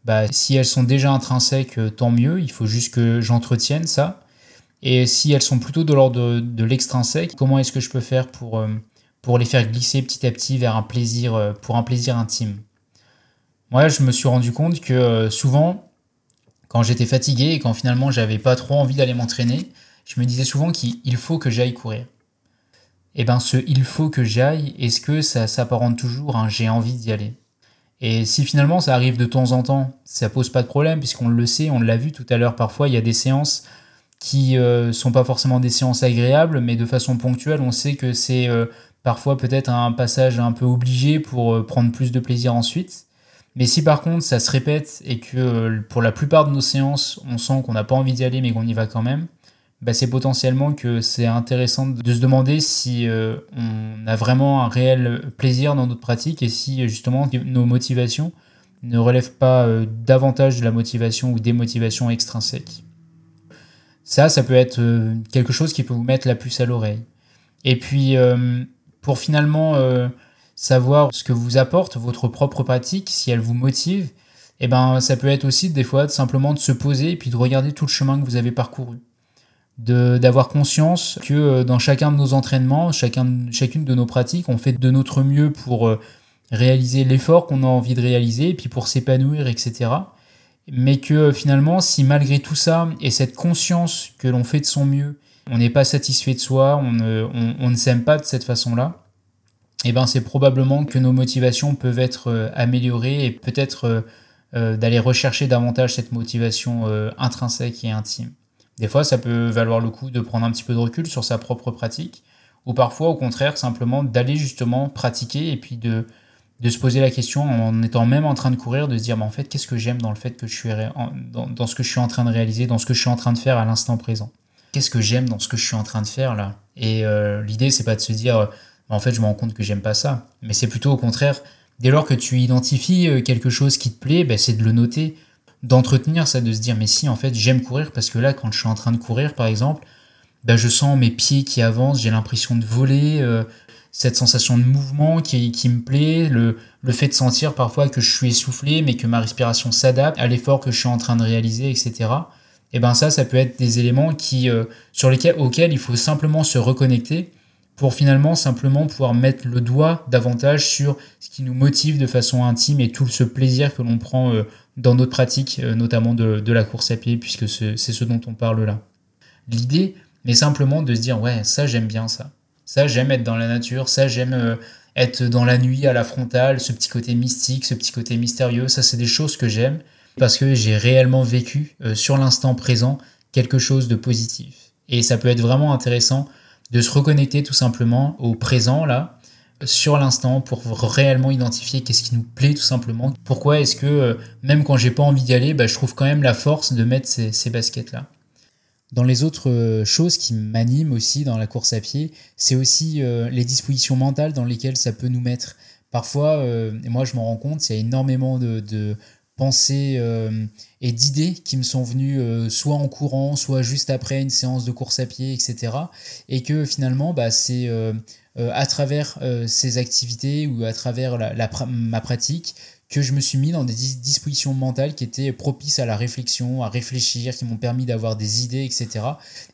bah, si elles sont déjà intrinsèques, tant mieux, il faut juste que j'entretienne ça. Et si elles sont plutôt de l'ordre de l'extrinsèque, comment est-ce que je peux faire pour pour les faire glisser petit à petit vers un plaisir, euh, pour un plaisir intime? Moi, je me suis rendu compte que euh, souvent, quand j'étais fatigué et quand finalement j'avais pas trop envie d'aller m'entraîner, je me disais souvent qu'il faut que j'aille courir. Et eh ben ce il faut que j'aille, est-ce que ça s'apparente toujours à un j'ai envie d'y aller? Et si finalement ça arrive de temps en temps, ça pose pas de problème puisqu'on le sait, on l'a vu tout à l'heure. Parfois, il y a des séances qui euh, sont pas forcément des séances agréables, mais de façon ponctuelle, on sait que c'est euh, parfois peut-être un passage un peu obligé pour euh, prendre plus de plaisir ensuite. Mais si par contre ça se répète et que pour la plupart de nos séances, on sent qu'on n'a pas envie d'y aller mais qu'on y va quand même, bah, c'est potentiellement que c'est intéressant de se demander si on a vraiment un réel plaisir dans notre pratique et si justement nos motivations ne relèvent pas davantage de la motivation ou des motivations extrinsèques. Ça, ça peut être euh, quelque chose qui peut vous mettre la puce à l'oreille. Et puis, euh, pour finalement euh, savoir ce que vous apporte votre propre pratique, si elle vous motive, eh ben, ça peut être aussi des fois simplement de se poser et puis de regarder tout le chemin que vous avez parcouru. D'avoir conscience que dans chacun de nos entraînements, chacun, chacune de nos pratiques, on fait de notre mieux pour réaliser l'effort qu'on a envie de réaliser et puis pour s'épanouir, etc mais que finalement, si malgré tout ça et cette conscience que l'on fait de son mieux, on n'est pas satisfait de soi, on ne, on, ne s'aime pas de cette façon-là, eh ben c'est probablement que nos motivations peuvent être euh, améliorées et peut-être euh, euh, d'aller rechercher davantage cette motivation intrinsèque et intime. Des fois, ça peut valoir le coup de prendre un petit peu de recul sur sa propre pratique, ou parfois, au contraire, simplement d'aller justement pratiquer et puis de, se poser la question en étant même en train de courir, de se dire, mais en fait, qu'est-ce que j'aime dans le fait que je suis dans, ce que je suis en train de réaliser, dans ce que je suis en train de faire à l'instant présent? Qu'est-ce que j'aime dans ce que je suis en train de faire là? Et euh, l'idée, c'est pas de se dire, en fait, je me rends compte que j'aime pas ça, mais c'est plutôt au contraire, dès lors que tu identifies euh, quelque chose qui te plaît, ben, c'est de le noter, d'entretenir ça, de se dire, mais si, en fait, j'aime courir parce que là, quand je suis en train de courir, par exemple, ben, je sens mes pieds qui avancent, j'ai l'impression de voler. Euh, cette sensation de mouvement qui, me plaît, le, le fait de sentir parfois que je suis essoufflé, mais que ma respiration s'adapte à l'effort que je suis en train de réaliser, etc. Et ben ça, ça peut être des éléments qui, euh, sur lesquels, auxquels il faut simplement se reconnecter pour finalement simplement pouvoir mettre le doigt davantage sur ce qui nous motive de façon intime et tout ce plaisir que l'on prend euh, dans notre pratique, euh, notamment de, la course à pied, puisque c'est ce dont on parle là. L'idée, mais simplement de se dire, ouais, ça j'aime bien ça. Ça, j'aime être dans la nature, ça, j'aime euh, être dans la nuit à la frontale, ce petit côté mystique, ce petit côté mystérieux, ça, c'est des choses que j'aime parce que j'ai réellement vécu euh, sur l'instant présent quelque chose de positif. Et ça peut être vraiment intéressant de se reconnecter tout simplement au présent, là, sur l'instant, pour réellement identifier qu'est-ce qui nous plaît tout simplement. Pourquoi est-ce que, euh, même quand j'ai pas envie d'y aller, bah, je trouve quand même la force de mettre ces baskets-là. Dans les autres euh, choses qui m'animent aussi dans la course à pied, c'est aussi euh, les dispositions mentales dans lesquelles ça peut nous mettre. Parfois, et moi je m'en rends compte, il y a énormément de, pensées et d'idées qui me sont venues soit en courant, soit juste après une séance de course à pied, etc. Et que finalement, bah, c'est à travers ces activités ou à travers ma pratique que je me suis mis dans des dispositions mentales qui étaient propices à la réflexion, à réfléchir, qui m'ont permis d'avoir des idées, etc.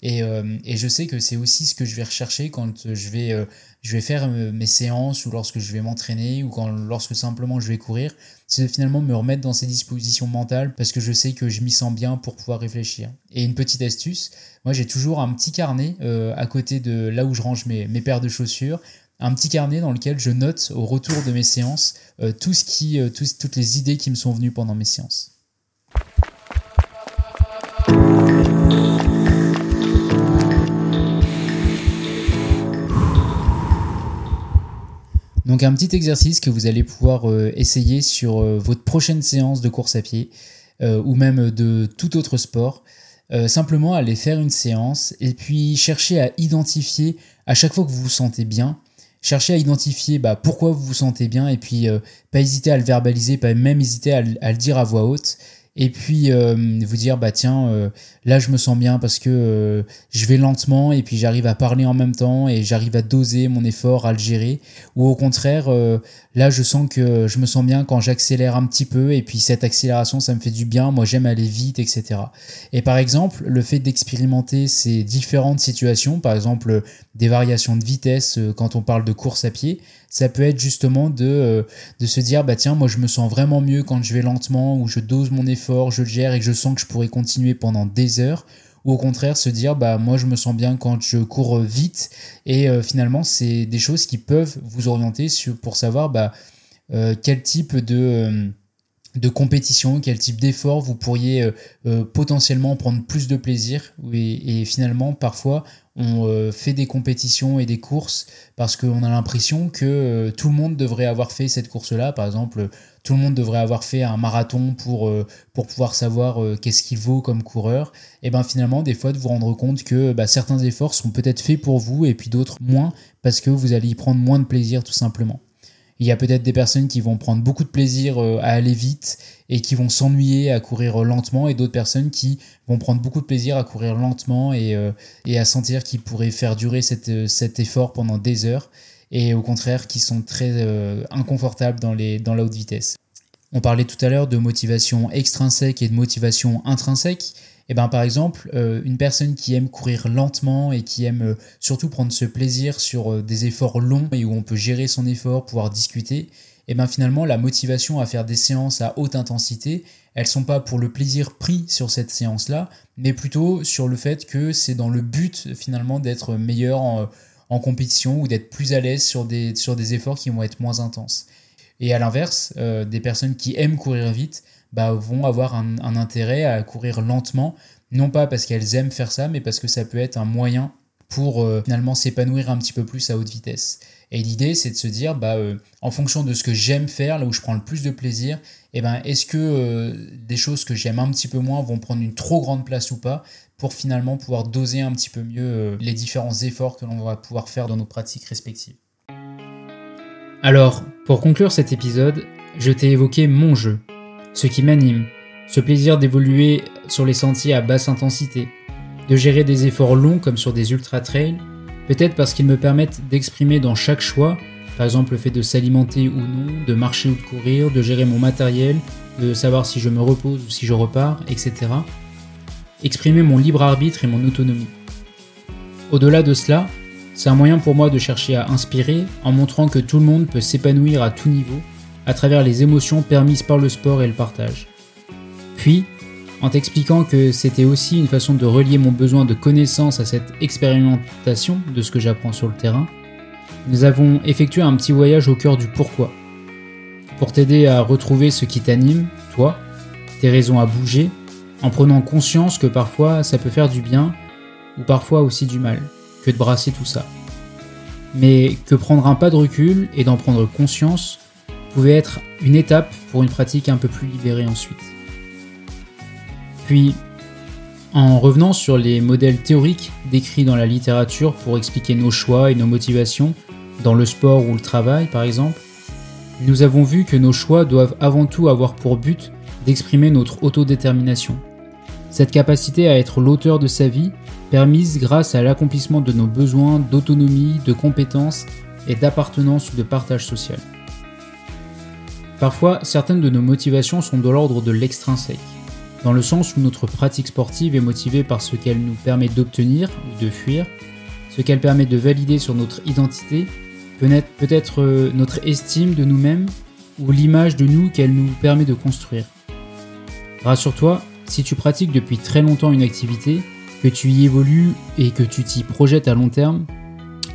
Euh, et, je sais que c'est aussi ce que je vais rechercher quand je vais, euh, je vais faire euh, mes séances ou lorsque je vais m'entraîner ou quand, lorsque simplement je vais courir, c'est de finalement me remettre dans ces dispositions mentales parce que je sais que je m'y sens bien pour pouvoir réfléchir. Et une petite astuce, moi j'ai toujours un petit carnet à côté de là où je range mes, mes paires de chaussures un petit carnet dans lequel je note au retour de mes séances euh, tout ce qui, euh, toutes les idées qui me sont venues pendant mes séances. Donc un petit exercice que vous allez pouvoir euh, essayer sur votre prochaine séance de course à pied ou même de tout autre sport. simplement aller faire une séance et puis chercher à identifier à chaque fois que vous vous sentez bien, cherchez à identifier bah, pourquoi vous vous sentez bien et puis euh, pas hésiter à le verbaliser, pas même hésiter à, le dire à voix haute et puis euh, vous dire bah tiens euh, là je me sens bien parce que je vais lentement et puis j'arrive à parler en même temps et j'arrive à doser mon effort à le gérer. Ou au contraire là je sens que je me sens bien quand j'accélère un petit peu et puis cette accélération ça me fait du bien. Moi j'aime aller vite etc et par exemple le fait d'expérimenter ces différentes situations par exemple des variations de vitesse euh, quand on parle de course à pied, ça peut être justement de, euh, de se dire bah tiens moi je me sens vraiment mieux quand je vais lentement ou je dose mon effort, je le gère et je sens que je pourrais continuer pendant des heures. Ou au contraire se dire bah moi je me sens bien quand je cours vite. Et euh, finalement c'est des choses qui peuvent vous orienter pour savoir bah quel type de de compétition, quel type d'effort vous pourriez euh, euh, potentiellement prendre plus de plaisir. Et, finalement, parfois, on euh, fait des compétitions et des courses parce qu'on a l'impression que tout le monde devrait avoir fait cette course-là. Par exemple, tout le monde devrait avoir fait un marathon pour, pour pouvoir savoir qu'est-ce qu'il vaut comme coureur. Et bien finalement, des fois, de vous rendre compte que bah, certains efforts sont peut-être faits pour vous et puis d'autres moins parce que vous allez y prendre moins de plaisir tout simplement. Il y a peut-être des personnes qui vont prendre beaucoup de plaisir euh, à aller vite et qui vont s'ennuyer à courir lentement et d'autres personnes qui vont prendre beaucoup de plaisir à courir lentement et, euh, à sentir qu'ils pourraient faire durer euh, cet effort pendant des heures et au contraire qui sont très inconfortables dans, les, dans la haute vitesse. On parlait tout à l'heure de motivation extrinsèque et de motivation intrinsèque. Et eh ben, par exemple, euh, une personne qui aime courir lentement et qui aime euh, surtout prendre ce plaisir sur euh, des efforts longs et où on peut gérer son effort, pouvoir discuter, et eh ben finalement la motivation à faire des séances à haute intensité, elles sont pas pour le plaisir pris sur cette séance-là, mais plutôt sur le fait que c'est dans le but finalement d'être meilleur en, compétition ou d'être plus à l'aise sur des, sur des efforts qui vont être moins intenses. Et à l'inverse, des personnes qui aiment courir vite, bah, vont avoir un, intérêt à courir lentement, non pas parce qu'elles aiment faire ça, mais parce que ça peut être un moyen pour euh, finalement s'épanouir un petit peu plus à haute vitesse. Et l'idée, c'est de se dire, bah, euh, en fonction de ce que j'aime faire, là où je prends le plus de plaisir, eh ben, est-ce que euh, des choses que j'aime un petit peu moins vont prendre une trop grande place ou pas pour finalement pouvoir doser un petit peu mieux les différents efforts que l'on va pouvoir faire dans nos pratiques respectives? Alors, pour conclure cet épisode, je t'ai évoqué mon jeu, ce qui m'anime, ce plaisir d'évoluer sur les sentiers à basse intensité, de gérer des efforts longs comme sur des ultra-trails, peut-être parce qu'ils me permettent d'exprimer dans chaque choix, par exemple le fait de s'alimenter ou non, de marcher ou de courir, de gérer mon matériel, de savoir si je me repose ou si je repars, etc. Exprimer mon libre arbitre et mon autonomie. Au-delà de cela, c'est un moyen pour moi de chercher à inspirer en montrant que tout le monde peut s'épanouir à tout niveau à travers les émotions permises par le sport et le partage. Puis, en t'expliquant que c'était aussi une façon de relier mon besoin de connaissance à cette expérimentation de ce que j'apprends sur le terrain, nous avons effectué un petit voyage au cœur du pourquoi. Pour t'aider à retrouver ce qui t'anime, toi, tes raisons à bouger, en prenant conscience que parfois ça peut faire du bien, ou parfois aussi du mal, que de brasser tout ça. Mais que prendre un pas de recul et d'en prendre conscience pouvait être une étape pour une pratique un peu plus libérée ensuite. Puis, en revenant sur les modèles théoriques décrits dans la littérature pour expliquer nos choix et nos motivations, dans le sport ou le travail par exemple, nous avons vu que nos choix doivent avant tout avoir pour but d'exprimer notre autodétermination. Cette capacité à être l'auteur de sa vie, permise grâce à l'accomplissement de nos besoins d'autonomie, de compétences et d'appartenance ou de partage social. Parfois, certaines de nos motivations sont de l'ordre de l'extrinsèque, dans le sens où notre pratique sportive est motivée par ce qu'elle nous permet d'obtenir ou de fuir, ce qu'elle permet de valider sur notre identité, peut-être euh, notre estime de nous-mêmes ou l'image de nous qu'elle nous permet de construire. Rassure-toi, si tu pratiques depuis très longtemps une activité, que tu y évolues et que tu t'y projettes à long terme,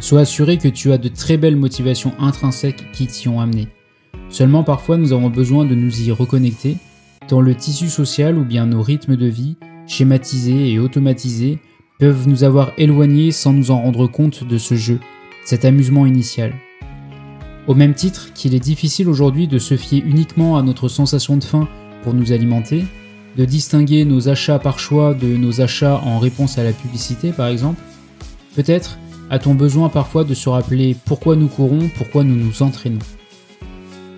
sois assuré que tu as de très belles motivations intrinsèques qui t'y ont amené. Seulement parfois nous avons besoin de nous y reconnecter, tant le tissu social ou bien nos rythmes de vie, schématisés et automatisés, peuvent nous avoir éloignés sans nous en rendre compte de ce jeu, cet amusement initial. Au même titre qu'il est difficile aujourd'hui de se fier uniquement à notre sensation de faim pour nous alimenter, de distinguer nos achats par choix de nos achats en réponse à la publicité par exemple, peut-être a-t-on besoin parfois de se rappeler pourquoi nous courons, pourquoi nous nous entraînons.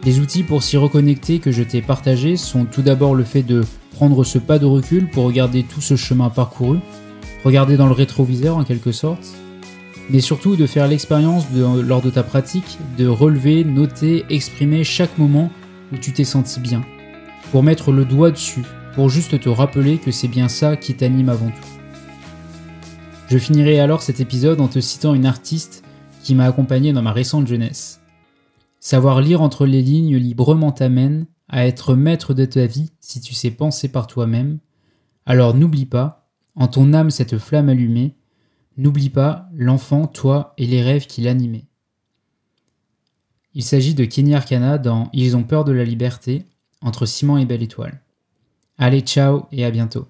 Les outils pour s'y reconnecter que je t'ai partagés sont tout d'abord le fait de prendre ce pas de recul pour regarder tout ce chemin parcouru, regarder dans le rétroviseur en quelque sorte, mais surtout de faire l'expérience lors de ta pratique de relever, noter, exprimer chaque moment où tu t'es senti bien, pour mettre le doigt dessus, pour juste te rappeler que c'est bien ça qui t'anime avant tout. Je finirai alors cet épisode en te citant une artiste qui m'a accompagné dans ma récente jeunesse. Savoir lire entre les lignes librement t'amène à être maître de ta vie si tu sais penser par toi-même. Alors n'oublie pas, en ton âme cette flamme allumée, n'oublie pas l'enfant, toi et les rêves qui l'animaient. Il s'agit de Kenny Arcana dans Ils ont peur de la liberté, entre Simon et Belle Étoile. Allez, ciao et à bientôt.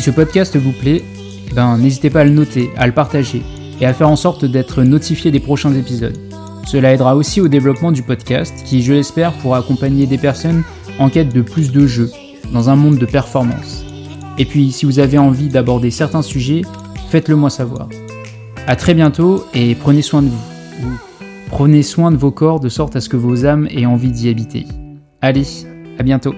Si ce podcast vous plaît, ben, n'hésitez pas à le noter, à le partager et à faire en sorte d'être notifié des prochains épisodes. Cela aidera aussi au développement du podcast qui, je l'espère, pourra accompagner des personnes en quête de plus de jeux dans un monde de performance. Et puis, si vous avez envie d'aborder certains sujets, faites-le moi savoir. A très bientôt et prenez soin de vous. Prenez soin de vos corps de sorte à ce que vos âmes aient envie d'y habiter. Allez, à bientôt.